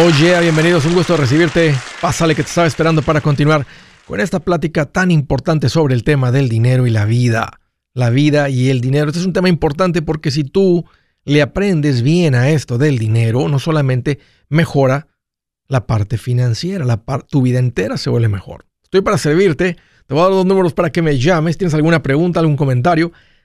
Oye, bienvenidos, un gusto recibirte. Pásale que te estaba esperando para continuar con esta plática tan importante sobre el tema del dinero y la vida. La vida y el dinero. Este es un tema importante porque si tú le aprendes bien a esto del dinero, no solamente mejora la parte financiera, la tu vida entera se vuelve mejor. Estoy para servirte. Te voy a dar dos números para que me llames. ¿Tienes alguna pregunta, algún comentario?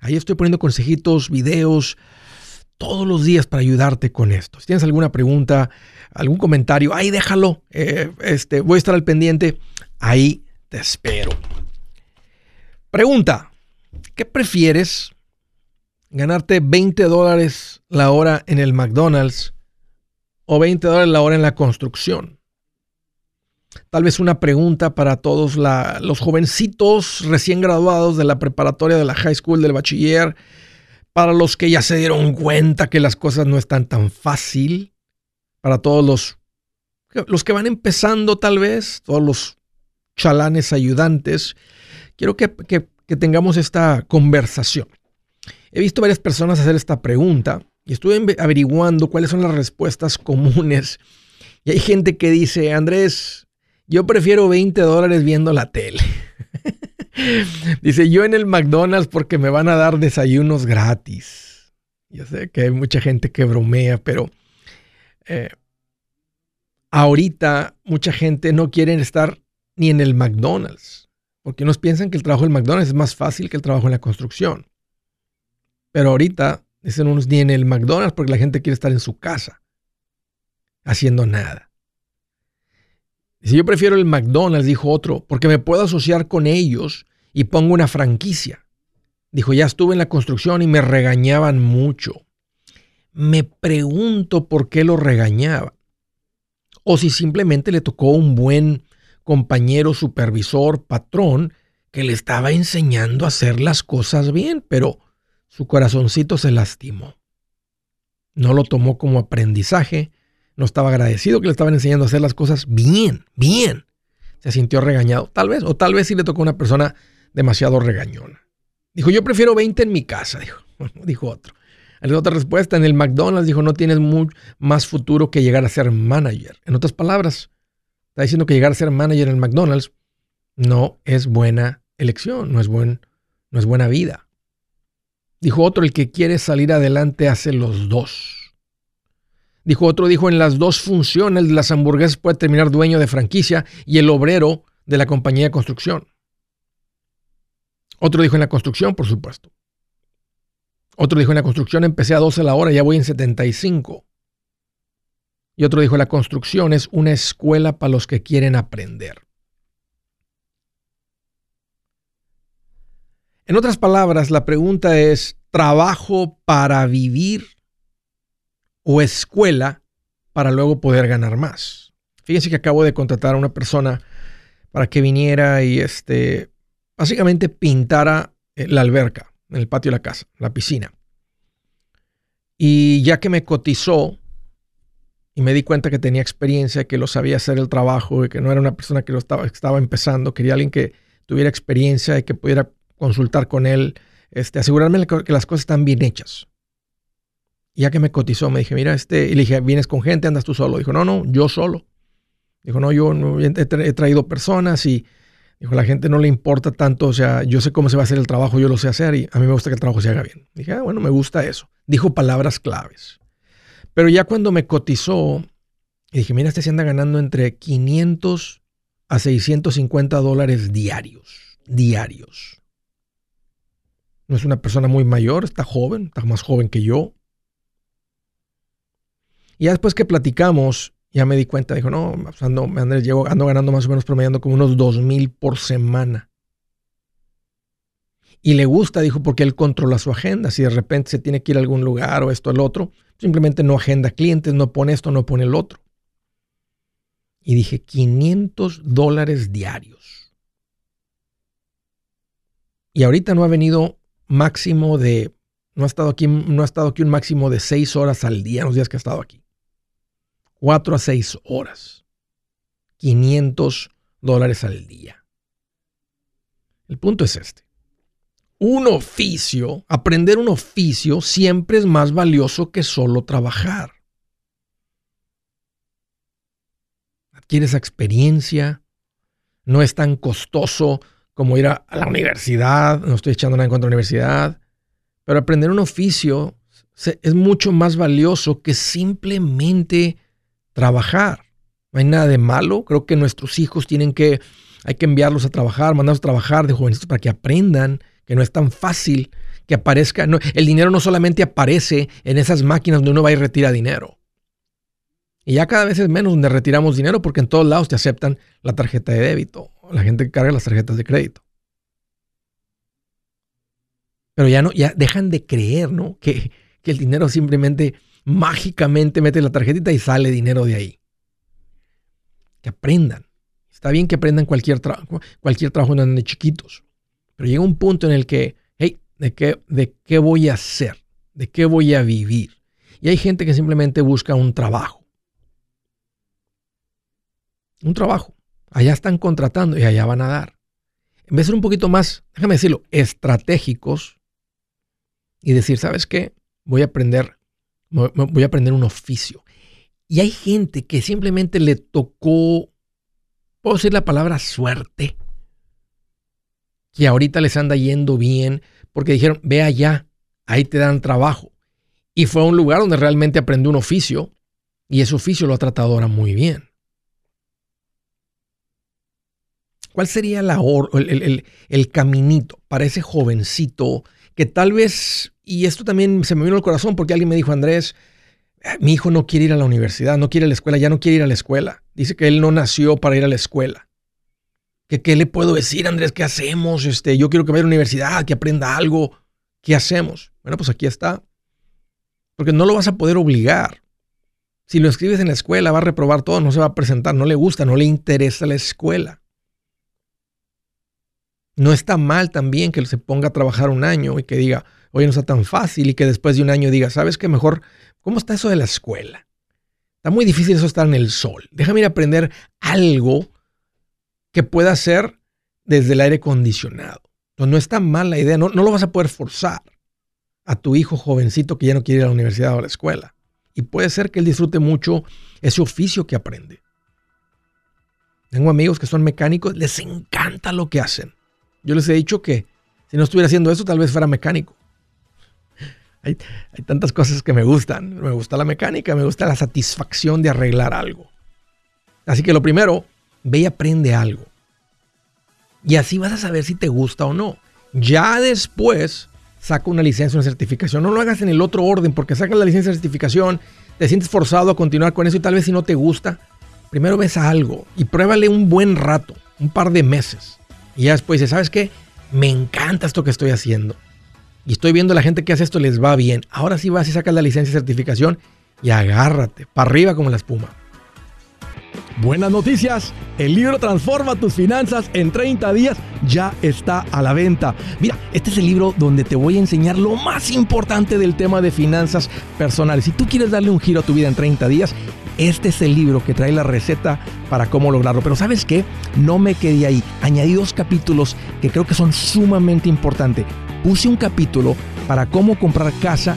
Ahí estoy poniendo consejitos, videos, todos los días para ayudarte con esto. Si tienes alguna pregunta, algún comentario, ahí déjalo. Eh, este, voy a estar al pendiente. Ahí te espero. Pregunta, ¿qué prefieres? ¿Ganarte 20 dólares la hora en el McDonald's o 20 dólares la hora en la construcción? Tal vez una pregunta para todos los jovencitos recién graduados de la preparatoria, de la high school, del bachiller, para los que ya se dieron cuenta que las cosas no están tan fácil, para todos los, los que van empezando tal vez, todos los chalanes ayudantes. Quiero que, que tengamos esta conversación. He visto varias personas hacer esta pregunta y estuve averiguando cuáles son las respuestas comunes. Y hay gente que dice, Andrés, yo prefiero 20 dólares viendo la tele. Dice, yo en el McDonald's porque me van a dar desayunos gratis. Yo sé que hay mucha gente que bromea, pero eh, ahorita mucha gente no quiere estar ni en el McDonald's. Porque unos piensan que el trabajo del McDonald's es más fácil que el trabajo en la construcción. Pero ahorita dicen unos ni en el McDonald's porque la gente quiere estar en su casa haciendo nada. Si yo prefiero el McDonald's, dijo otro, porque me puedo asociar con ellos y pongo una franquicia. Dijo, ya estuve en la construcción y me regañaban mucho. Me pregunto por qué lo regañaban. O si simplemente le tocó un buen compañero, supervisor, patrón, que le estaba enseñando a hacer las cosas bien, pero su corazoncito se lastimó. No lo tomó como aprendizaje, no estaba agradecido que le estaban enseñando a hacer las cosas bien, bien. Se sintió regañado, tal vez, o tal vez sí le tocó a una persona demasiado regañona. Dijo, yo prefiero 20 en mi casa, dijo, dijo otro. otra respuesta, en el McDonald's dijo, no tienes más futuro que llegar a ser manager. En otras palabras, está diciendo que llegar a ser manager en el McDonald's no es buena elección, no es, buen, no es buena vida. Dijo otro, el que quiere salir adelante hace los dos. Dijo otro, dijo, en las dos funciones de las hamburguesas puede terminar dueño de franquicia y el obrero de la compañía de construcción. Otro dijo en la construcción, por supuesto. Otro dijo en la construcción empecé a 12 la hora, ya voy en 75. Y otro dijo la construcción es una escuela para los que quieren aprender. En otras palabras, la pregunta es, ¿trabajo para vivir o escuela para luego poder ganar más. Fíjense que acabo de contratar a una persona para que viniera y este, básicamente pintara eh, la alberca, en el patio de la casa, la piscina. Y ya que me cotizó y me di cuenta que tenía experiencia, que lo sabía hacer el trabajo y que no era una persona que lo estaba, estaba empezando, quería alguien que tuviera experiencia y que pudiera consultar con él, este, asegurarme que las cosas están bien hechas ya que me cotizó, me dije, mira, este, y le dije, ¿vienes con gente? ¿Andas tú solo? Dijo, no, no, yo solo. Dijo, no, yo he, traído personas y dijo, la gente no le importa tanto, o sea, yo sé cómo se va a hacer el trabajo, yo lo sé hacer y a mí me gusta que el trabajo se haga bien. Dije, ah, bueno, me gusta eso. Dijo palabras claves. Pero ya cuando me cotizó, dije, mira, este se anda ganando entre 500 a 650 dólares diarios, diarios. No es una persona muy mayor, está joven, está más joven que yo. Y ya después que platicamos, ya me di cuenta, dijo, no, ando, Andrés, llevo, ando ganando más o menos promediando como unos dos mil por semana. Y le gusta, dijo, porque él controla su agenda. Si de repente se tiene que ir a algún lugar o esto el otro, simplemente no agenda clientes, no pone esto, no pone el otro. Y dije, 500 dólares diarios. Y ahorita no ha venido máximo de, no ha estado aquí, no ha estado aquí un máximo de 6 horas al día los días que ha estado aquí. 4 a 6 horas. 500 dólares al día. El punto es este. Un oficio, aprender un oficio siempre es más valioso que solo trabajar. Adquieres experiencia, no es tan costoso como ir a, la universidad, no estoy echando nada en contra de la universidad, pero aprender un oficio es mucho más valioso que simplemente trabajar. No hay nada de malo, creo que nuestros hijos tienen que, hay que enviarlos a trabajar, mandarlos a trabajar de jovencitos para que aprendan que no es tan fácil que aparezca. el dinero no solamente aparece en esas máquinas donde uno va y retira dinero. Y ya cada vez es menos donde retiramos dinero porque en todos lados te aceptan la tarjeta de débito. La gente que carga las tarjetas de crédito. Pero ya no, ya dejan de creer, ¿no? Que, que el dinero simplemente mágicamente mete la tarjetita y sale dinero de ahí. Que aprendan. Está bien que aprendan cualquier, trabajo cualquier trabajo de chiquitos. Pero llega un punto en el que, hey, ¿de qué, ¿de qué voy a hacer? ¿De qué voy a vivir? Y hay gente que simplemente busca un trabajo. Un trabajo. Allá están contratando y allá van a dar. En vez de ser un poquito más, déjame decirlo, estratégicos y decir, ¿sabes qué? Voy a aprender, voy a aprender un oficio. Y hay gente que simplemente le tocó, puedo decir la palabra suerte, que ahorita les anda yendo bien porque dijeron, ve allá, ahí te dan trabajo. Y fue a un lugar donde realmente aprendió un oficio y ese oficio lo ha tratado ahora muy bien. ¿Cuál sería el, el, caminito para ese jovencito que tal vez, y esto también se me vino al corazón porque alguien me dijo, Andrés, ah, mi hijo no quiere ir a la universidad, no quiere a la escuela, ya no quiere ir a la escuela. Dice que él no nació para ir a la escuela. ¿Qué, le puedo decir, Andrés? ¿Qué hacemos? Este, yo quiero que vaya a la universidad, que aprenda algo. ¿Qué hacemos? Bueno, pues aquí está. Porque no lo vas a poder obligar. Si lo escribes en la escuela, va a reprobar todo, no se va a presentar, no le gusta, no le interesa la escuela. No está mal también que se ponga a trabajar un año y que diga, oye, no está tan fácil y que después de un año diga, ¿sabes qué mejor? ¿Cómo está eso de la escuela? Está muy difícil eso estar en el sol. Déjame ir a aprender algo que pueda hacer desde el aire acondicionado. Entonces, no está mal la idea, no, no lo vas a poder forzar a tu hijo jovencito que ya no quiere ir a la universidad o a la escuela. Y puede ser que él disfrute mucho ese oficio que aprende. Tengo amigos que son mecánicos, les encanta lo que hacen. Yo les he dicho que si no estuviera haciendo eso, tal vez fuera mecánico. Hay, tantas cosas que me gustan. Me gusta la mecánica, me gusta la satisfacción de arreglar algo. Así que lo primero, ve y aprende algo. Y así vas a saber si te gusta o no. Ya después saca una licencia, una certificación. No lo hagas en el otro orden porque sacas la licencia, certificación, te sientes forzado a continuar con eso y tal vez si no te gusta, primero ves algo y pruébale un buen rato, un par de meses. Y ya después dices, ¿sabes qué? Me encanta esto que estoy haciendo. Y estoy viendo a la gente que hace esto les va bien. Ahora sí vas y sacas la licencia, certificación y agárrate, para arriba como la espuma. Buenas noticias, el libro Transforma tus finanzas en 30 días ya está a la venta. Mira, este es el libro donde te voy a enseñar lo más importante del tema de finanzas personales. Si tú quieres darle un giro a tu vida en 30 días, este es el libro que trae la receta para cómo lograrlo. Pero sabes qué, no me quedé ahí. Añadí dos capítulos que creo que son sumamente importantes. Puse un capítulo para cómo comprar casa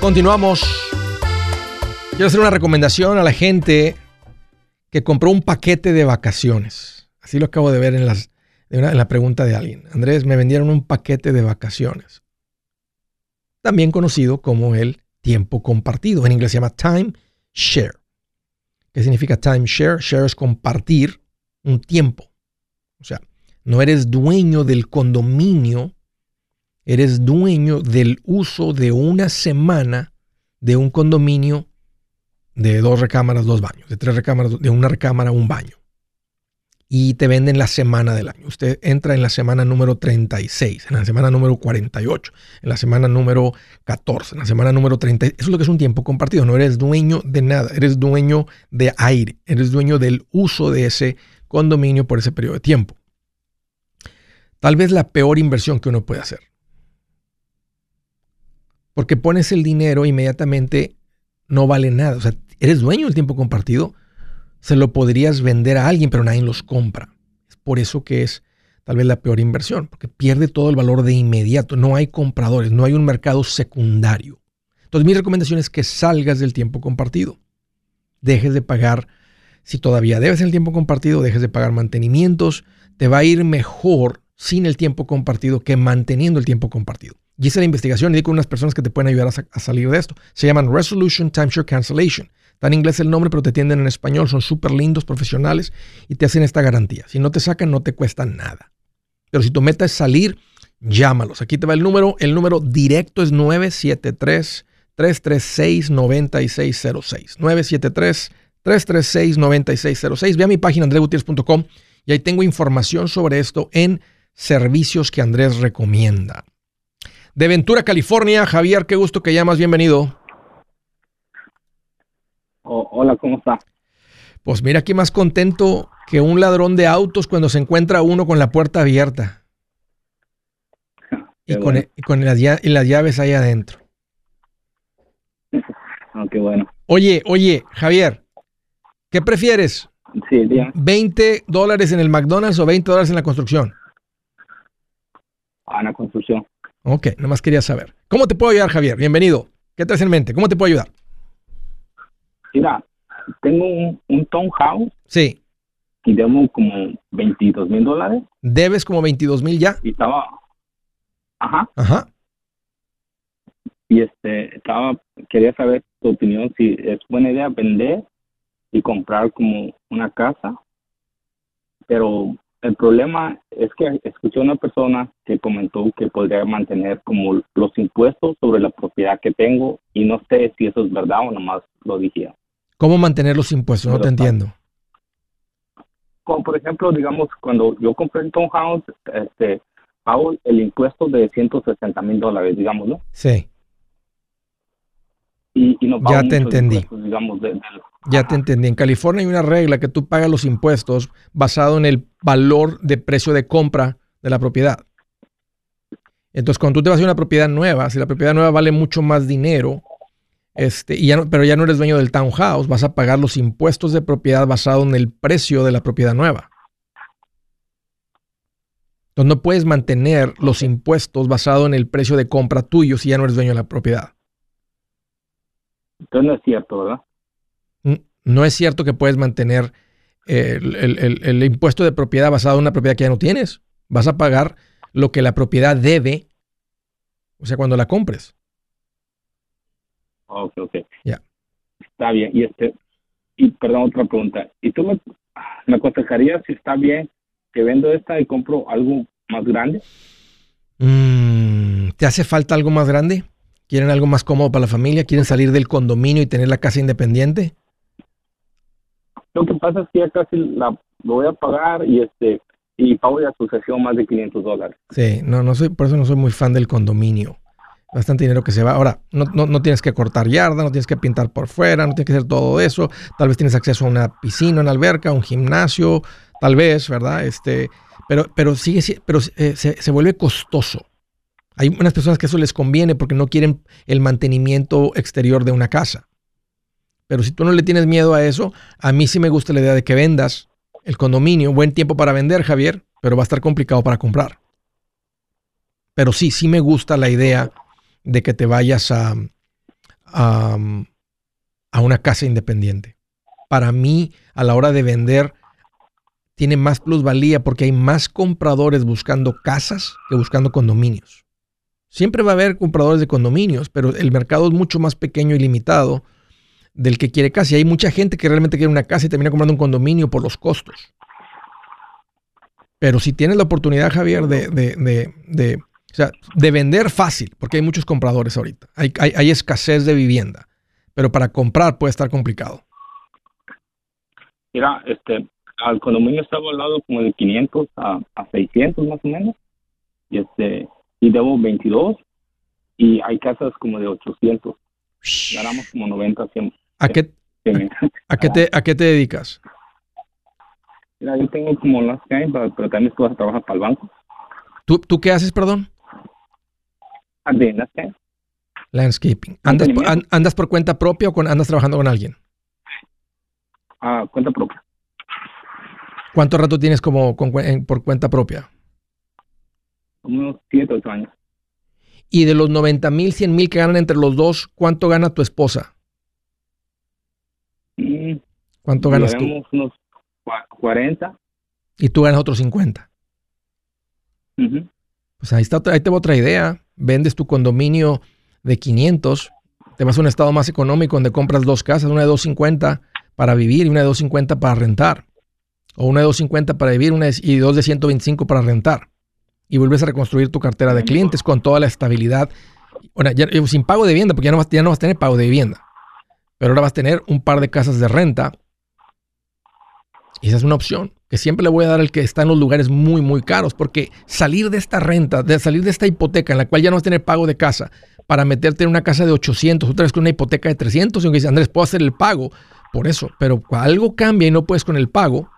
Continuamos. Quiero hacer una recomendación a la gente que compró un paquete de vacaciones. Así lo acabo de ver en, en la pregunta de alguien. Andrés, me vendieron un paquete de vacaciones. También conocido como el tiempo compartido. En inglés se llama time share. ¿Qué significa time share? Share es compartir un tiempo. O sea, no eres dueño del condominio eres dueño del uso de una semana de un condominio de dos recámaras, dos baños, de tres recámaras, de una recámara, un baño. Y te venden la semana del año. Usted entra en la semana número 36, en la semana número 48, en la semana número 14, en la semana número 30. Eso es lo que es un tiempo compartido. No eres dueño de nada, eres dueño de aire, eres dueño del uso de ese condominio por ese periodo de tiempo. Tal vez la peor inversión que uno puede hacer. Porque pones el dinero inmediatamente no vale nada. O sea, eres dueño del tiempo compartido, se lo podrías vender a alguien, pero nadie los compra. Es por eso que es tal vez la peor inversión, porque pierde todo el valor de inmediato. No hay compradores, no hay un mercado secundario. Entonces mi recomendación es que salgas del tiempo compartido. Dejes de pagar, si todavía debes el tiempo compartido, dejes de pagar mantenimientos. Te va a ir mejor sin el tiempo compartido que manteniendo el tiempo compartido. Y hice la investigación y di unas personas que te pueden ayudar a, salir de esto. Se llaman Resolution Timeshare Cancellation. Está en inglés el nombre, pero te atienden en español. Son súper lindos, profesionales y te hacen esta garantía. Si no te sacan, no te cuesta nada. Pero si tu meta es salir, llámalos. Aquí te va el número. El número directo es 973 336 9606. 973 336 9606. Ve a mi página andregutierrez.com y ahí tengo información sobre esto en servicios que Andrés recomienda de Ventura, California. Javier, qué gusto que llamas, bienvenido. hola, ¿cómo está? Pues mira, aquí más contento que un ladrón de autos cuando se encuentra uno con la puerta abierta. y, con, con las, llaves ahí adentro. Ah, qué bueno. Oye, oye, Javier, ¿qué prefieres? Sí, día. ¿20 dólares en el McDonald's o 20 dólares en la construcción? Ah, en la construcción. Ok, nomás quería saber. ¿Cómo te puedo ayudar, Javier? Bienvenido. ¿Qué traes en mente? ¿Cómo te puedo ayudar? Mira, tengo un, un townhouse. Sí. Y debo como 22 mil dólares. ¿Debes como 22 mil ya? Y estaba... Ajá. Ajá. Y este, estaba, quería saber tu opinión si es buena idea vender y comprar como una casa, pero el problema es que escuché a una persona que comentó que podría mantener como los impuestos sobre la propiedad que tengo y no sé si eso es verdad o nomás lo dije. ¿Cómo mantener los impuestos? No te entiendo. Como por ejemplo, digamos, cuando yo compré el townhouse, este, pago el impuesto de 160 mil dólares, digamos, ¿no? Sí. Y, ya te entendí. Digamos, ya te entendí. En California hay una regla que tú pagas los impuestos basado en el valor de precio de compra de la propiedad. Entonces, cuando tú te vas a una propiedad nueva, si la propiedad nueva vale mucho más dinero, este, y ya pero ya no eres dueño del townhouse, vas a pagar los impuestos de propiedad basado en el precio de la propiedad nueva. Entonces, no puedes mantener los impuestos basado en el precio de compra tuyo si ya no eres dueño de la propiedad. Entonces no es cierto, ¿verdad? No es cierto que puedes mantener el, impuesto de propiedad basado en una propiedad que ya no tienes. Vas a pagar lo que la propiedad debe, o sea, cuando la compres. Ok, ok. Ya. Está bien. Y este, y perdón, otra pregunta. ¿Y tú me, me aconsejarías si está bien que vendo esta y compro algo más grande? Mm, ¿Te hace falta algo más grande? ¿Quieren algo más cómodo para la familia? ¿Quieren salir del condominio y tener la casa independiente? Lo que pasa es que ya casi la lo voy a pagar y este y pago de asociación más de 500 dólares. Sí, no, no soy, por eso no soy muy fan del condominio. Bastante dinero que se va. Ahora, no, no, no, tienes que cortar yarda, no tienes que pintar por fuera, no tienes que hacer todo eso. Tal vez tienes acceso a una piscina, una alberca, un gimnasio, tal vez, ¿verdad? Este, pero, pero sigue, pero eh, se, se vuelve costoso. Hay unas personas que eso les conviene porque no quieren el mantenimiento exterior de una casa. Pero si tú no le tienes miedo a eso, a mí sí me gusta la idea de que vendas el condominio. Buen tiempo para vender, Javier, pero va a estar complicado para comprar. Pero sí, sí me gusta la idea de que te vayas a, a, a una casa independiente. Para mí, a la hora de vender, tiene más plusvalía porque hay más compradores buscando casas que buscando condominios. Siempre va a haber compradores de condominios, pero el mercado es mucho más pequeño y limitado del que quiere casa. Y hay mucha gente que realmente quiere una casa y termina comprando un condominio por los costos. Pero si tienes la oportunidad, Javier, de, de, de, o sea, de vender fácil, porque hay muchos compradores ahorita. Hay, hay, escasez de vivienda. Pero para comprar puede estar complicado. Mira, este, al condominio está volado como de 500 a, a 600 más o menos. Y este y debo 22 y hay casas como de 800. Ganamos como 90, 100. ¿A qué, a, qué te, ¿A qué te dedicas? Mira, yo tengo como las pero, pero también tú vas a trabajar para el banco. ¿Tú, ¿Tú qué haces, perdón? Landscaping. Landscaping. ¿Andas por, ¿Andas por cuenta propia o andas trabajando con alguien? Ah, cuenta propia. ¿Cuánto rato tienes como por cuenta propia? Unos 7, 8 años. Y de los 90 mil, 100 mil que ganan entre los dos, ¿cuánto gana tu esposa? ¿Cuánto ganas tú? unos 40. Y tú ganas otros 50. Pues ahí, está, ahí te va otra idea. Vendes tu condominio de 500, te vas a un estado más económico donde compras dos casas, una de 250 para vivir y una de 250 para rentar. O una de 250 para vivir una y dos de 125 para rentar y vuelves a reconstruir tu cartera de clientes con toda la estabilidad. Bueno, ya, sin pago de vivienda, porque ya no, vas, ya no vas a tener pago de vivienda. Pero ahora vas a tener un par de casas de renta. Y esa es una opción que siempre le voy a dar al que está en los lugares muy, muy caros, porque salir de esta renta, de salir de esta hipoteca en la cual ya no vas a tener pago de casa, para meterte en una casa de 800, otra vez con una hipoteca de 300, y aunque dice, Andrés, puedo hacer el pago por eso, pero algo cambia y no puedes con el pago,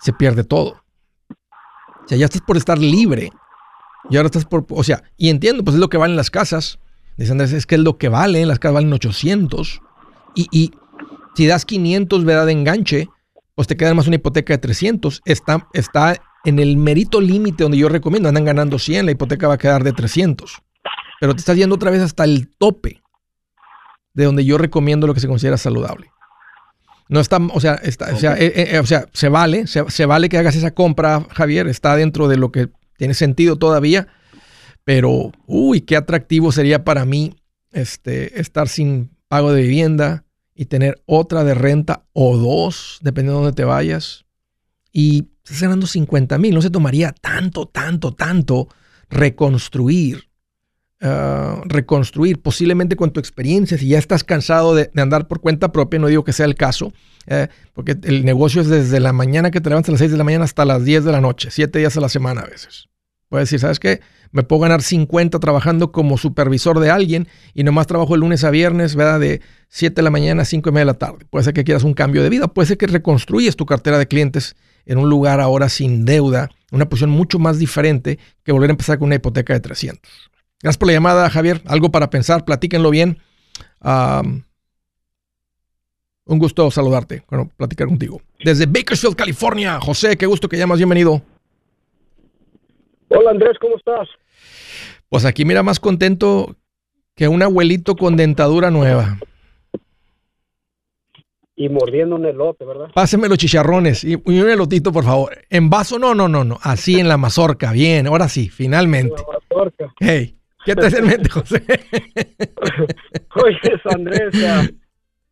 se pierde todo. O sea, ya estás por estar libre. Y ahora estás por, o sea, y entiendo, pues es lo que valen las casas. Dice Andrés, es que es lo que vale, las casas valen 800. Y, y si das 500, ¿verdad? De enganche, pues te queda más una hipoteca de 300. Está, está en el merito límite donde yo recomiendo. Andan ganando 100, la hipoteca va a quedar de 300. Pero te estás yendo otra vez hasta el tope de donde yo recomiendo lo que se considera saludable. No está, o sea, está, o, sea eh, eh, o, sea, se vale, se, vale que hagas esa compra, Javier, está dentro de lo que tiene sentido todavía, pero, uy, qué atractivo sería para mí este, estar sin pago de vivienda y tener otra de renta o dos, dependiendo de dónde te vayas, y estás ganando 50 mil, no se tomaría tanto, tanto, tanto reconstruir Ah, reconstruir, posiblemente con tu experiencia, si ya estás cansado de, andar por cuenta propia, no digo que sea el caso, eh, porque el negocio es desde la mañana que te levantas a las 6 de la mañana hasta las 10 de la noche, 7 días a la semana a veces. Puedes decir, ¿sabes qué? Me puedo ganar 50 trabajando como supervisor de alguien y nomás trabajo el lunes a viernes, ¿verdad? De 7 de la mañana a 5 y media de la tarde. Puede ser que quieras un cambio de vida, puede ser que reconstruyes tu cartera de clientes en un lugar ahora sin deuda, una posición mucho más diferente que volver a empezar con una hipoteca de 300. Gracias por la llamada, Javier. Algo para pensar, platíquenlo bien. un gusto saludarte, bueno, platicar contigo. Desde Bakersfield, California, José, qué gusto que llamas, bienvenido. Hola Andrés, ¿cómo estás? Pues aquí mira más contento que un abuelito con dentadura nueva. y mordiendo un elote, ¿verdad? Páseme los chicharrones y, un elotito, por favor. En vaso, no, no, no, no. Así en la mazorca. Bien, ahora sí, finalmente. La mazorca. Hey, ¿qué te hace en mente, José? Oye, Andrés,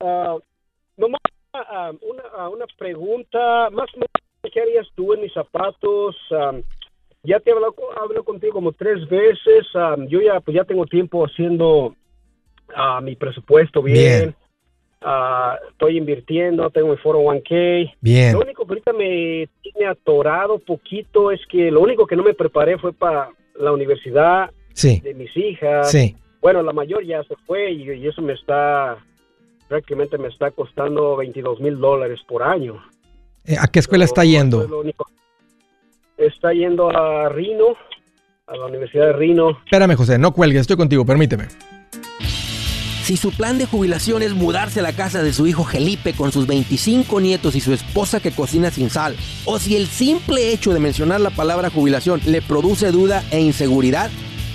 uh, nomás uh, una, una, pregunta. Más o menos, ¿qué harías tú en mis zapatos? ya te he hablado, contigo como tres veces. yo ya, pues ya tengo tiempo haciendo mi presupuesto bien. bien Ah, estoy invirtiendo, tengo mi 401k. Bien. Lo único que ahorita me tiene atorado poquito es que lo único que no me preparé fue para la universidad de mis hijas. Sí. Bueno, la mayor ya se fue y, eso me está, prácticamente me está costando 22 mil dólares por año. Eh, ¿A qué escuela está yendo? Está yendo a Rino, a la Universidad de Rino. Espérame, José, no cuelgues, estoy contigo, permíteme. Si su plan de jubilación es mudarse a la casa de su hijo Felipe con sus 25 nietos y su esposa que cocina sin sal, o si el simple hecho de mencionar la palabra jubilación le produce duda e inseguridad,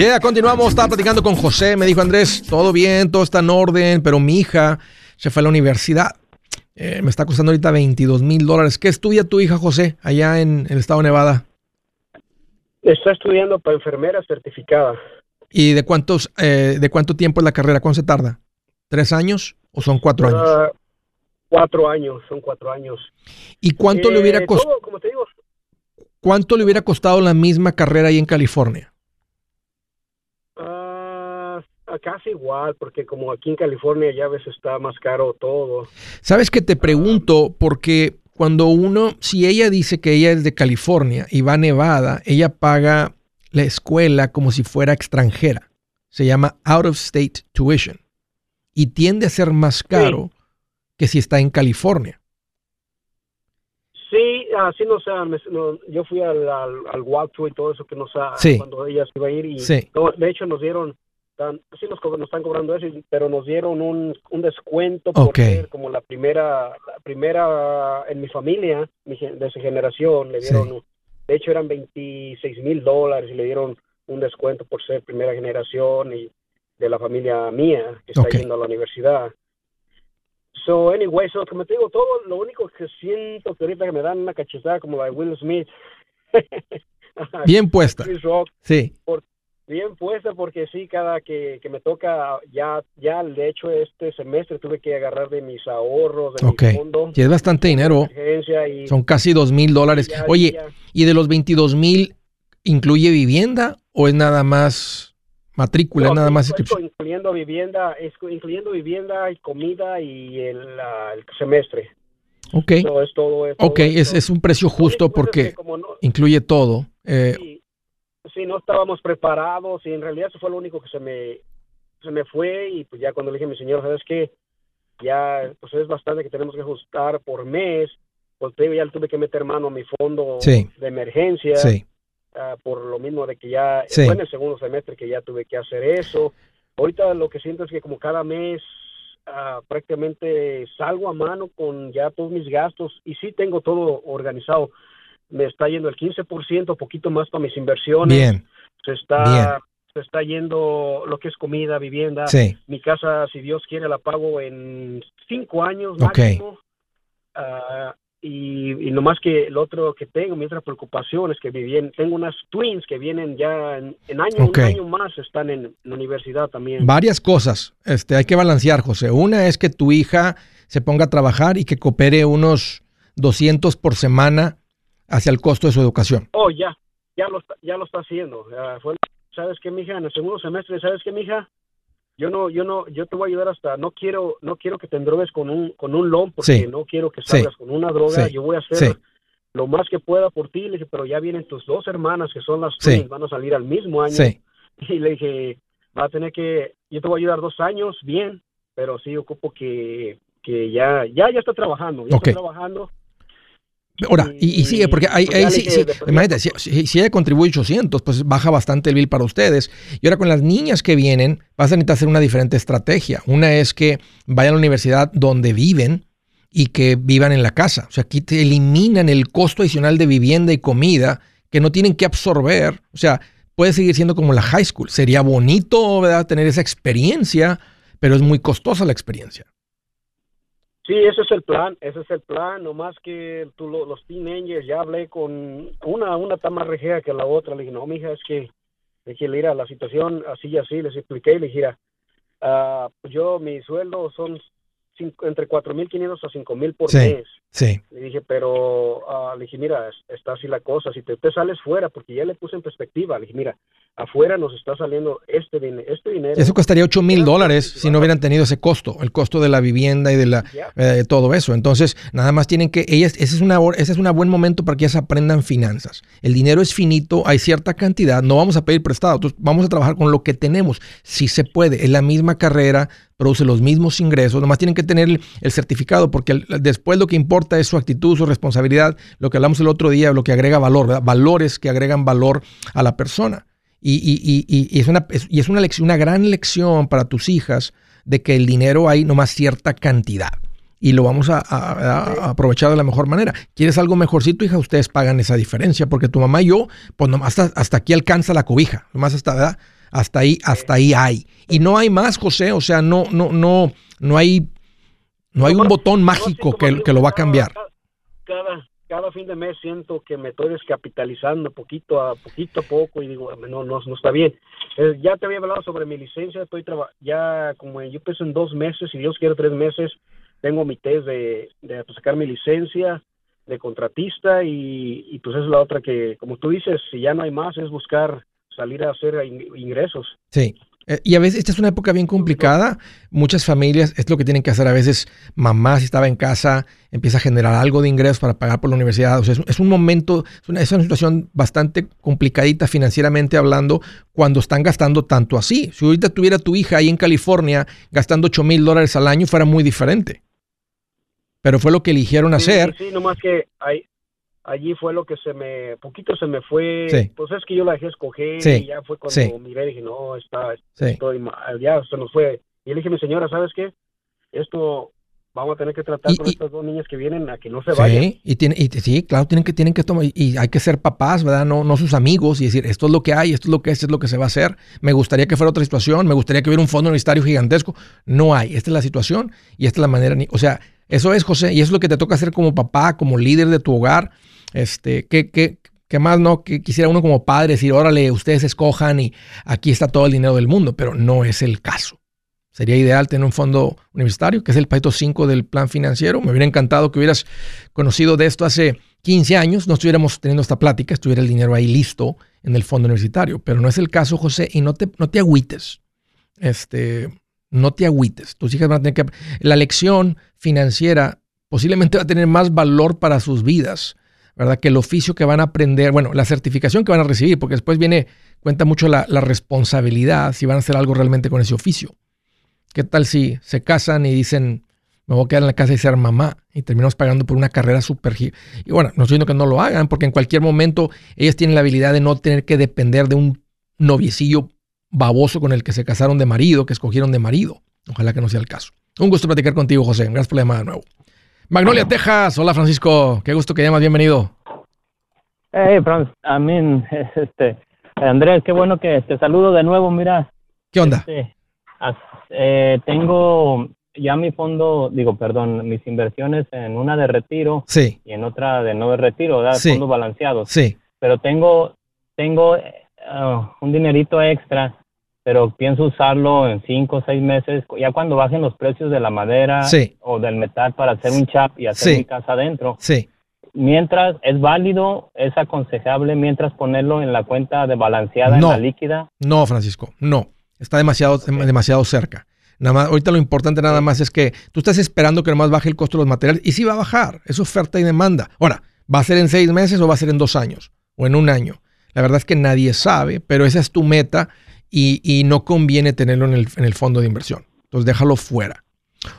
Ya, continuamos. Estaba platicando con José. Me dijo Andrés, todo bien, todo está en orden, pero mi hija se fue a la universidad. Eh, me está costando ahorita 22 mil dólares. ¿Qué estudia tu hija, José, allá en el estado de Nevada? Está estudiando para enfermera certificada. ¿Y de cuántos, eh, de cuánto tiempo es la carrera? ¿Cuánto se tarda? ¿Tres años o son cuatro años? Cuatro años, son cuatro años. ¿Y cuánto le hubiera eh, costado? ¿Cuánto le hubiera costado la misma carrera ahí en California? Ah, casi igual, porque como aquí en California ya a veces está más caro todo. Sabes que te pregunto, porque cuando uno, si ella dice que ella es de California y va a Nevada, ella paga la escuela como si fuera extranjera. Se llama out of state tuition y tiende a ser más caro que si está en California. Sí, así no sé, yo fui al, al, walkthrough y todo eso que nos ha, cuando ella se iba a ir y de hecho nos dieron, sí nos, nos, están cobrando eso, pero nos dieron un, un descuento por ser como la primera, la primera en mi familia, de esa generación, le dieron de hecho, eran 26 mil dólares y le dieron un descuento por ser primera generación y de la familia mía que está yendo a la universidad. So, anyway, so, como te digo, todo lo único que siento que ahorita que me dan una cachetada como la de Will Smith. Bien puesta. sí bien puesta porque sí, cada que, me toca, ya, ya de hecho este semestre tuve que agarrar de mis ahorros, de mi fondo. Y es bastante dinero. Son casi dos mil dólares. Oye, ¿y de los 22 mil incluye vivienda o es nada más matrícula, nada más Incluyendo vivienda, incluyendo vivienda y comida y el, semestre. Ok. es todo, ok, es, es, un precio justo porque incluye todo. Eh, sí, no estábamos preparados y en realidad eso fue lo único que se me, se me fue y pues ya cuando le dije a mi señor, ¿sabes qué? Ya, pues es bastante que tenemos que ajustar por mes, pues ya le tuve que meter mano a mi fondo de emergencia. Ah, por lo mismo de que ya fue en el segundo semestre que ya tuve que hacer eso. Ahorita lo que siento es que como cada mes ah, prácticamente salgo a mano con ya todos mis gastos y sí tengo todo organizado me está yendo el 15%, poquito más para mis inversiones. Bien. Se está, se está yendo lo que es comida, vivienda. Sí. Mi casa, si Dios quiere, la pago en cinco años máximo. Ah, y, y nomás que el otro que tengo, mi otra preocupación es que vienen, tengo unas twins que vienen ya en, año, un año más, están en la universidad también. Varias cosas, este, hay que balancear, José. Una es que tu hija se ponga a trabajar y que coopere unos 200 por semana hacia el costo de su educación. Oh, ya, ya lo, ya lo está haciendo. ¿Sabes qué, mija? En el segundo semestre, ¿sabes qué, mija? yo no, yo no, yo te voy a ayudar hasta, no quiero, no quiero que te endrogues con un, con un loan porque no quiero que salgas con una droga, yo voy a hacer lo más que pueda por ti, le dije, pero ya vienen tus dos hermanas que son las tuyas, van a salir al mismo año, y le dije, va a tener que, yo te voy a ayudar dos años, bien, pero sí ocupo que, que ya, ya, ya está trabajando, ya está trabajando, Ahora, y, sigue, porque ahí, sí, sí, si, ella contribuye 800, pues baja bastante el bill para ustedes. Y ahora con las niñas que vienen, vas a necesitar hacer una diferente estrategia. Una es que vayan a la universidad donde viven y que vivan en la casa. O sea, aquí te eliminan el costo adicional de vivienda y comida que no tienen que absorber. O sea, puede seguir siendo como la high school. Sería bonito, ¿verdad?, tener esa experiencia, pero es muy costosa la experiencia. Sí, ese es el plan, ese es el plan, nomás que tú, los teenagers, ya hablé con una, una está más rejea que la otra, le dije, no, mija, es que, le dije, mira, la situación así y así, les expliqué, le dije, uh, yo, mi sueldo son entre 4.500 a 5.000 por mes. Sí. Le dije, pero uh, le dije, mira, está así la cosa, si te, te, sales fuera, porque ya le puse en perspectiva, le dije, mira, afuera nos está saliendo este, este dinero. Eso costaría 8 mil dólares si no hubieran tenido ese costo, el costo de la vivienda y de la eh, todo eso. Entonces, nada más tienen que, ellas, ese es, una, ese es un buen momento para que ellas aprendan finanzas. El dinero es finito, hay cierta cantidad, no vamos a pedir prestado, entonces vamos a trabajar con lo que tenemos. Si se puede, es la misma carrera, produce los mismos ingresos, nomás tienen que tener el, certificado, porque después lo que importa es su actitud, su responsabilidad, lo que hablamos el otro día, lo que agrega valor, valores que agregan valor a la persona. Y, es, una, y es una, lección, una gran lección para tus hijas de que el dinero hay nomás cierta cantidad y lo vamos a, aprovechar de la mejor manera. ¿Quieres algo mejorcito, hija? Ustedes pagan esa diferencia porque tu mamá y yo, pues nomás hasta, hasta aquí alcanza la cobija, nomás hasta, ¿verdad? Hasta ahí, hasta ahí hay. Y no hay más, José, o sea, no, no, no, no hay, no hay un botón mágico que, que lo va a cambiar. Cada, cada fin de mes siento que me estoy descapitalizando poquito a poquito a poco y digo, no, no, no está bien. Eh, ya te había hablado sobre mi licencia, estoy ya como yo pienso en dos meses, si Dios quiere tres meses, tengo mi test de, de sacar mi licencia de contratista y, y pues es la otra que, como tú dices, si ya no hay más, es buscar salir a hacer ingresos. Sí. Eh, y a veces, esta es una época bien complicada. Muchas familias, es lo que tienen que hacer a veces. Mamá, si estaba en casa, empieza a generar algo de ingresos para pagar por la universidad. O sea, es, un momento, es una, es una, situación bastante complicadita financieramente hablando cuando están gastando tanto así. Si ahorita tuviera tu hija ahí en California gastando 8 mil dólares al año, fuera muy diferente. Pero fue lo que eligieron hacer. Sí, nomás que hay, allí fue lo que se me, poquito se me fue, pues es que yo la dejé escoger y ya fue cuando miré y dije, no, está, estoy mal, ya se nos fue. Y le dije, mi señora, ¿sabes qué? Esto vamos a tener que tratar con estas dos niñas que vienen a que no se vayan. Y tiene, y sí, claro, tienen que, tienen que tomar, y hay que ser papás, ¿verdad? No, no sus amigos y decir, esto es lo que hay, esto es lo que es, esto es lo que se va a hacer. Me gustaría que fuera otra situación, me gustaría que hubiera un fondo universitario gigantesco. No hay, esta es la situación y esta es la manera, o sea, eso es, José, y eso es lo que te toca hacer como papá, como líder de tu hogar este, ¿qué, más no? Que quisiera uno como padre decir, órale, ustedes escojan y aquí está todo el dinero del mundo, pero no es el caso. Sería ideal tener un fondo universitario, que es el Paito 5 del plan financiero. Me hubiera encantado que hubieras conocido de esto hace 15 años, no estuviéramos teniendo esta plática, estuviera el dinero ahí listo en el fondo universitario, pero no es el caso, José, y no te, no te agüites. Este, no te agüites. Tus hijas van a tener que... La lección financiera posiblemente va a tener más valor para sus vidas ¿verdad? Que el oficio que van a aprender, bueno, la certificación que van a recibir, porque después viene, cuenta mucho la, responsabilidad si van a hacer algo realmente con ese oficio. ¿Qué tal si se casan y dicen, me voy a quedar en la casa y ser mamá y terminamos pagando por una carrera súper... Y bueno, no estoy diciendo que no lo hagan, porque en cualquier momento ellas tienen la habilidad de no tener que depender de un noviecillo baboso con el que se casaron de marido, que escogieron de marido. Ojalá que no sea el caso. Un gusto platicar contigo, José. Gracias por la llamada de nuevo. Magnolia, Texas. Hola, Francisco. Qué gusto que llamas. Bienvenido. Hey, Franz. A mí, este, Andrés, qué bueno que te saludo de nuevo. Mira. ¿Qué onda? Este, eh, tengo ya mi fondo, digo, perdón, mis inversiones en una de retiro sí. y en otra de no de retiro, ¿verdad? Sí. Fondos balanceados. Sí. Pero tengo, tengo uh, un dinerito extra, pero pienso usarlo en cinco o seis meses, ya cuando bajen los precios de la madera Sí. o del metal para hacer un chap y hacer Sí. mi casa adentro. Sí. Mientras es válido, es aconsejable mientras ponerlo en la cuenta de balanceada No. en la líquida. No, Francisco, no. Está demasiado, demasiado cerca. Nada más, ahorita lo importante nada más es que tú estás esperando que nomás baje el costo de los materiales y sí va a bajar. Es oferta y demanda. Ahora, ¿va a ser en seis meses o va a ser en dos años o en un año? La verdad es que nadie sabe, pero esa es tu meta y, y no conviene tenerlo en el, en el fondo de inversión. Entonces déjalo fuera.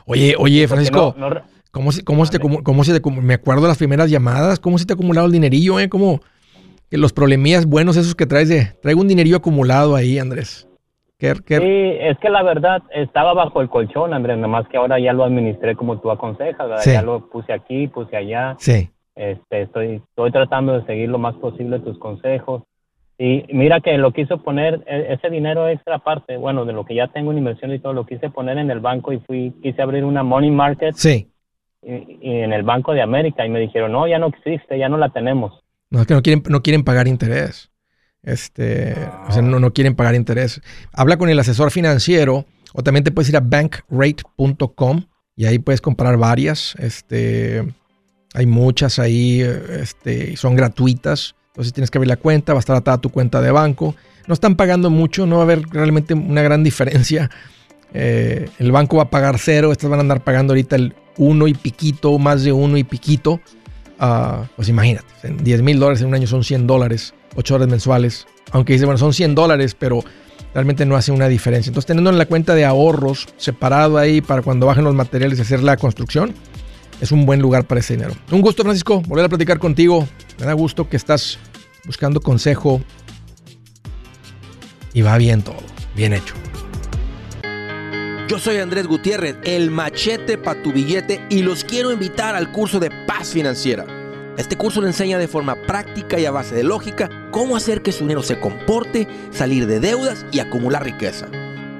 Oye, oye, Francisco, no- no- ¿cómo, se- cómo, se te, cómo se te me acuerdo de las primeras llamadas, cómo se te ha acumulado el dinerillo, eh? Como los problemillas buenos esos que traes de, traigo un dinerillo acumulado ahí, Andrés. ¿Qué, qué- Sí, es que la verdad estaba bajo el colchón, Andrés, nada más que ahora ya lo administré como tú aconsejas, ¿verdad? Sí. ya lo puse aquí, puse allá, Sí, este, estoy, estoy tratando de seguir lo más posible tus consejos. Y mira que lo quise poner, e- ese dinero extra aparte, bueno, de lo que ya tengo en inversión y todo, lo quise poner en el banco y fui, quise abrir una money market sí. y, y en el Banco de América y me dijeron, no, ya no existe, ya no la tenemos. No, es que no quieren, no quieren pagar interés. Este, o sea, no, no quieren pagar interés. Habla con el asesor financiero o también te puedes ir a bankrate.com y ahí puedes comprar varias. Este, hay muchas ahí, este, son gratuitas. Entonces tienes que abrir la cuenta, va a estar atada a tu cuenta de banco. No están pagando mucho, no va a haber realmente una gran diferencia. Eh, el banco va a pagar cero, estas van a andar pagando ahorita el uno y piquito, más de uno y piquito. Ah, pues imagínate, en 10 mil dólares en un año son 100 dólares, 8 horas mensuales. Aunque dice, bueno, son 100 dólares, pero realmente no hace una diferencia. Entonces, teniendo en la cuenta de ahorros separado ahí para cuando bajen los materiales y hacer la construcción, es un buen lugar para ese dinero. Un gusto, Francisco, volver a platicar contigo. Me da gusto que estás buscando consejo y va bien todo, bien hecho. Yo soy Andrés Gutiérrez, el machete para tu billete y los quiero invitar al curso de paz financiera. Este curso le enseña de forma práctica y a base de lógica cómo hacer que su dinero se comporte, salir de deudas y acumular riqueza.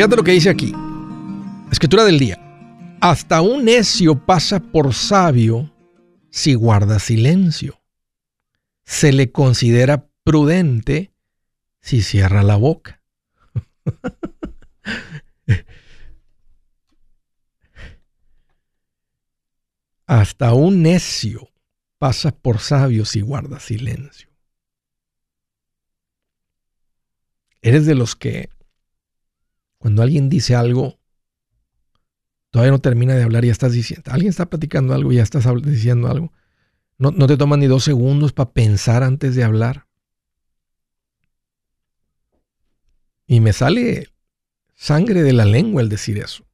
Fíjate lo que dice aquí. Escritura del día. Hasta un necio pasa por sabio si guarda silencio. Se le considera prudente si cierra la boca. Hasta un necio pasa por sabio si guarda silencio. Eres de los que cuando alguien dice algo, todavía no termina de hablar y ya estás diciendo, alguien está platicando algo y ya estás diciendo algo. No, no te toman ni dos segundos para pensar antes de hablar. Y me sale sangre de la lengua el decir eso.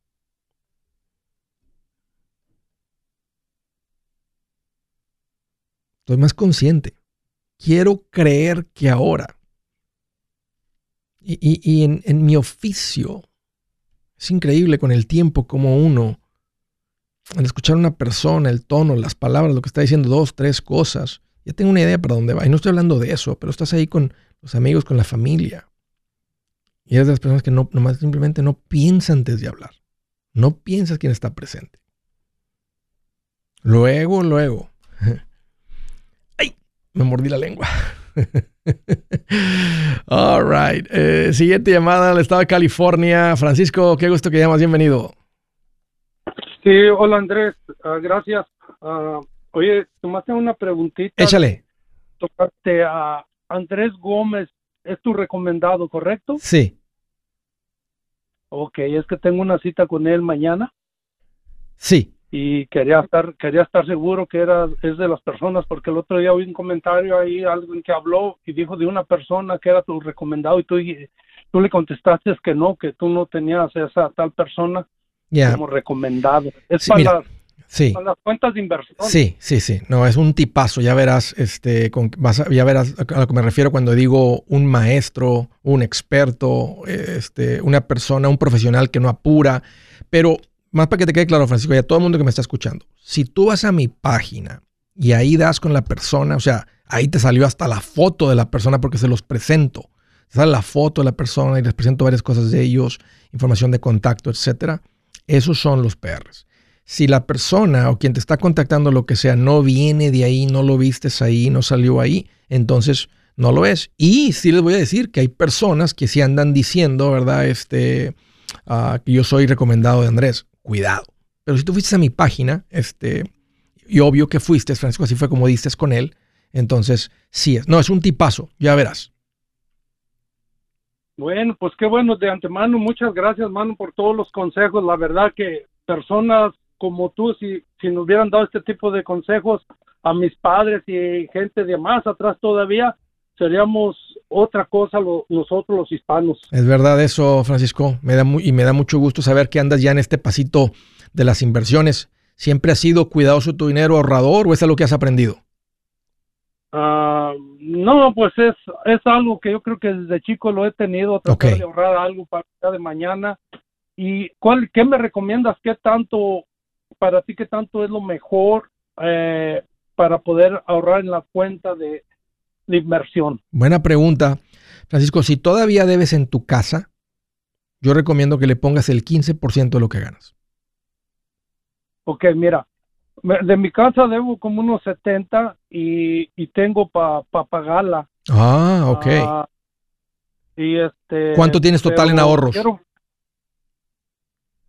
Estoy más consciente. Quiero creer que ahora y, y, y en, en, mi oficio, es increíble con el tiempo como uno, al escuchar a una persona, el tono, las palabras, lo que está diciendo, dos, tres cosas, ya tengo una idea para dónde va. Y no estoy hablando de eso, pero estás ahí con los amigos, con la familia. Y eres de las personas que no, nomás simplemente no piensa antes de hablar. No piensas quién está presente. Luego, luego. ¡Ay! Me mordí la lengua. All right. Eh, siguiente llamada al estado de California. Francisco, qué gusto que llamas. Bienvenido. Sí, hola Andrés. Ah, gracias. Uh, oye, tomaste una preguntita. Échale. Tocaste a Andrés Gómez. ¿Es tu recomendado, correcto? Sí. Ok, es que tengo una cita con él mañana. Sí y quería estar quería estar seguro que era es de las personas porque el otro día oí un comentario ahí alguien que habló y dijo de una persona que era tu recomendado y tú tú le contestaste que no que tú no tenías esa tal persona como recomendado. Es para, las, sí. las cuentas de inversión. Sí sí sí. No es un tipazo. Ya verás este con, vas ya verás a lo que me refiero cuando digo un maestro un experto este una persona un profesional que no apura. Pero más para que te quede claro, Francisco, y a todo el mundo que me está escuchando, si tú vas a mi página y ahí das con la persona, o sea, ahí te salió hasta la foto de la persona porque se los presento. sale la foto de la persona y les presento varias cosas de ellos, información de contacto, etcétera. Esos son los PRs. Si la persona o quien te está contactando, lo que sea, no viene de ahí, no lo vistes ahí, no salió ahí, entonces no lo es. Y sí les voy a decir que hay personas que sí andan diciendo, ¿verdad? Este, ah, que yo soy recomendado de Andrés cuidado. Pero si tú fuiste a mi página, este, y obvio que fuiste, Francisco, así fue como diste con él, entonces sí es. No, es un tipazo, ya verás. Bueno, pues qué bueno de antemano. Muchas gracias, mano, por todos los consejos. La verdad que personas como tú, si, si nos hubieran dado este tipo de consejos a mis padres y gente de más atrás todavía, seríamos otra cosa nosotros los hispanos. Es verdad eso, Francisco, me da y me da mucho gusto saber que andas ya en este pasito de las inversiones. ¿Siempre has sido cuidadoso tu dinero ahorrador o es algo que has aprendido? Ah, no, pues es, es algo que yo creo que desde chico lo he tenido, tratar de ahorrar algo para el día de mañana. ¿Y cuál, qué me recomiendas? ¿Qué tanto, para ti, qué tanto es lo mejor eh, para poder ahorrar en la cuenta de, de inversión? Buena pregunta. Francisco, si todavía debes en tu casa, yo recomiendo que le pongas el 15% de lo que ganas. Ok, mira, de mi casa debo como unos 70 y, y tengo para pagarla. Ah, ok. Ah, y este, ¿Cuánto tienes total en ahorros?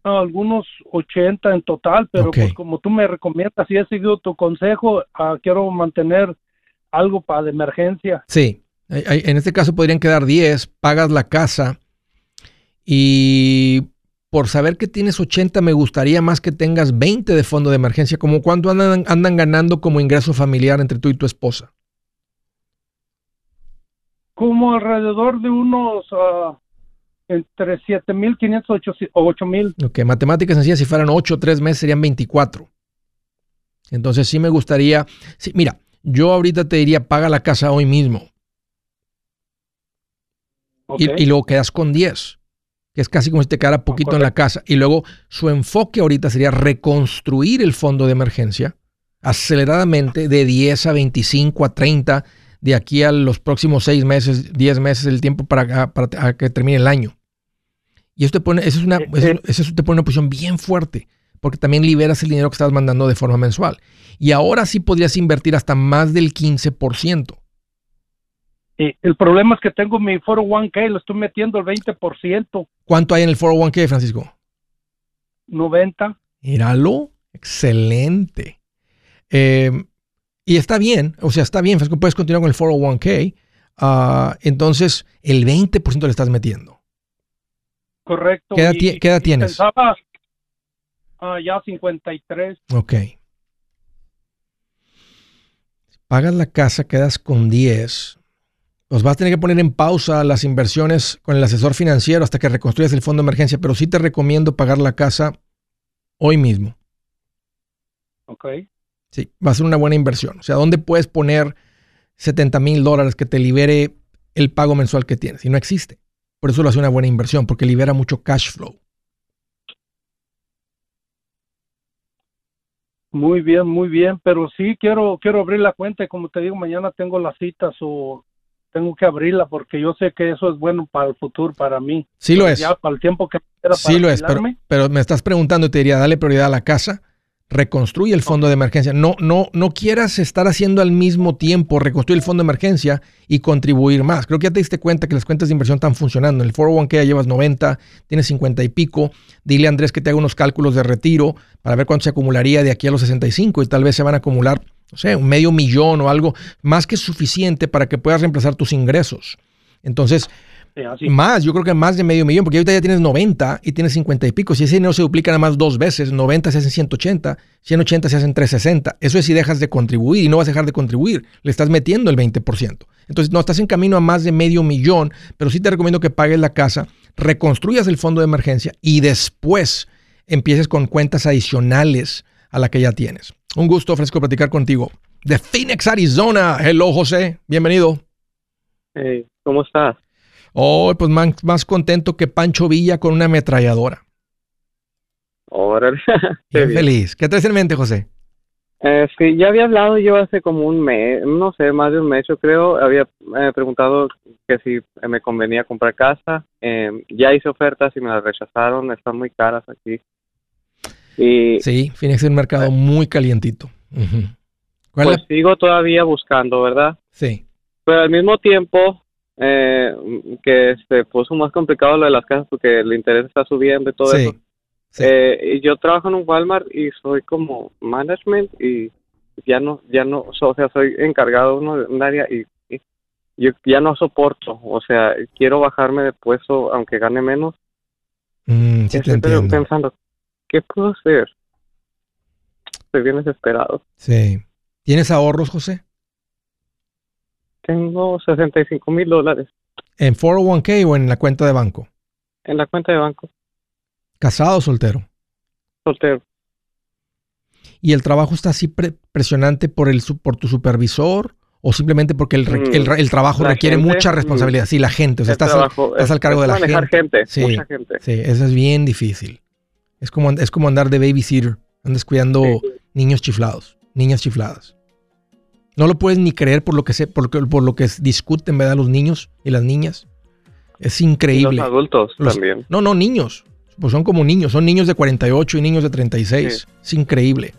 algunos 80 en total, pero pues como tú me recomiendas y he seguido tu consejo, ah, quiero mantener algo para de emergencia. Sí, en este caso podrían quedar 10, pagas la casa y por saber que tienes 80 me gustaría más que tengas 20 de fondo de emergencia, como cuánto andan, andan ganando como ingreso familiar entre tú y tu esposa. Como alrededor de unos uh, entre 7.500 o 8.000. Ok, matemáticas sencillas, si fueran 8 o 3 meses serían 24. Entonces sí me gustaría, sí, mira, yo ahorita te diría, paga la casa hoy mismo. Y, luego quedas con 10, que es casi como si te quedara poquito en la casa. Y luego su enfoque ahorita sería reconstruir el fondo de emergencia aceleradamente de 10 a 25 a 30 de aquí a los próximos 6 meses, 10 meses, el tiempo para, que termine el año. Y eso te pone, eso es una, eh, eh. eso, te pone una posición bien fuerte, porque también liberas el dinero que estás mandando de forma mensual. Y ahora sí podrías invertir hasta más del 15%. Y el problema es que tengo mi 401k, lo estoy metiendo el 20%. ¿Cuánto hay en el 401k, Francisco? 90. Míralo, excelente. Eh, y está bien, o sea, está bien, Francisco, puedes continuar con el 401k. Ah, entonces, el 20% le estás metiendo. Correcto. ¿Qué edad, tienes? Pensaba, ah, ya 53. Ok pagas la casa, quedas con 10, pues vas a tener que poner en pausa las inversiones con el asesor financiero hasta que reconstruyas el fondo de emergencia, pero sí te recomiendo pagar la casa hoy mismo. Ok. Sí, va a ser una buena inversión. O sea, ¿dónde puedes poner 70 mil dólares que te libere el pago mensual que tienes? Y no existe. Por eso lo hace una buena inversión, porque libera mucho cash flow. Muy bien, muy bien, pero sí quiero quiero abrir la cuenta y como te digo, mañana tengo las citas o tengo que abrirla porque yo sé que eso es bueno para el futuro, para mí. Sí lo es. Ya para el tiempo que Sí lo es, pero, pero, me estás preguntando, te diría, dale prioridad a la casa, reconstruye el fondo de emergencia. No, no, no quieras estar haciendo al mismo tiempo reconstruir el fondo de emergencia y contribuir más. Creo que ya te diste cuenta que las cuentas de inversión están funcionando. En el 401k ya llevas 90, tienes 50 y pico. Dile a Andrés que te haga unos cálculos de retiro para ver cuánto se acumularía de aquí a los 65 y tal vez se van a acumular, no sé, un medio millón o algo más que suficiente para que puedas reemplazar tus ingresos. Entonces, más, yo creo que más de medio millón, porque ahorita ya tienes 90 y tienes 50 y pico. Si ese dinero se duplica nada más dos veces, 90 se hacen 180, 180 se hacen 360. Eso es si dejas de contribuir y no vas a dejar de contribuir. Le estás metiendo el 20%. Entonces, no estás en camino a más de medio millón, pero sí te recomiendo que pagues la casa, reconstruyas el fondo de emergencia y después empieces con cuentas adicionales a la que ya tienes. Un gusto, ofrezco platicar contigo. De Phoenix, Arizona. Hello, José. Bienvenido. Hey, ¿cómo estás? Oh, pues más, contento que Pancho Villa con una ametralladora. Órale. Qué feliz. ¿Qué traes en mente, José? Eh, sí, ya había hablado yo hace como un mes, no sé, más de un mes, yo creo. Había eh, preguntado que si me convenía comprar casa. Eh, ya hice ofertas y me las rechazaron. Están muy caras aquí. Y, sí, Phoenix es un mercado muy calientito. Pues sigo todavía buscando, ¿verdad? Sí. Pero al mismo tiempo, eh, que se puso más complicado lo de las casas porque el interés está subiendo y todo eso. Eh, yo trabajo en un Walmart y soy como management y ya no, ya no, o sea, soy encargado de un área y, yo ya no soporto, o sea, quiero bajarme de puesto aunque gane menos. Mm, estoy pensando, ¿qué puedo hacer? Estoy bien desesperado. Sí. ¿Tienes ahorros, José? Tengo 65 mil dólares. ¿En 401k o en la cuenta de banco? En la cuenta de banco. ¿Casado o soltero? Soltero. ¿Y el trabajo está así presionante por, el, por tu supervisor o simplemente porque el, mm, trabajo requiere mucha mm. responsabilidad? Sí, la gente. O sea, estás, al cargo de la gente. Sí, mucha gente. Sí, eso es bien difícil. Es como, es como andar de babysitter. Andas cuidando niños chiflados, niñas chifladas. No lo puedes ni creer por lo que sé, por, por lo que discuten, ¿verdad? Los niños y las niñas. Es increíble. los adultos también. No, no, niños. Pues son como niños. Son niños de 48 y niños de 36. Es increíble.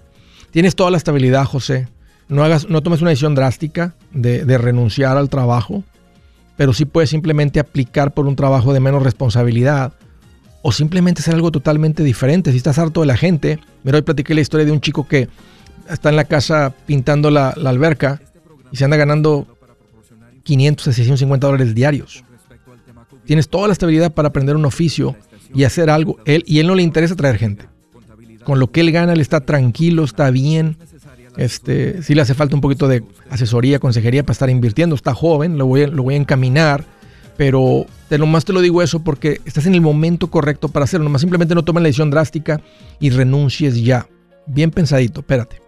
Tienes toda la estabilidad, José. No, hagas, no tomes una decisión drástica de, de renunciar al trabajo, pero sí puedes simplemente aplicar por un trabajo de menos responsabilidad o simplemente hacer algo totalmente diferente. Si estás harto de la gente, mira, hoy platiqué la historia de un chico que está en la casa pintando la, alberca y se anda ganando 500 a 650 dólares diarios. Tienes toda la estabilidad para aprender un oficio y hacer algo. Él, y él no le interesa traer gente. Con lo que él gana, él está tranquilo, está bien. Este, sí le hace falta un poquito de asesoría, consejería para estar invirtiendo. Está joven, lo voy, lo voy a encaminar. Pero de lo más te lo digo eso porque estás en el momento correcto para hacerlo. Nomás simplemente no tomes la decisión drástica y renuncies ya. Bien pensadito, espérate.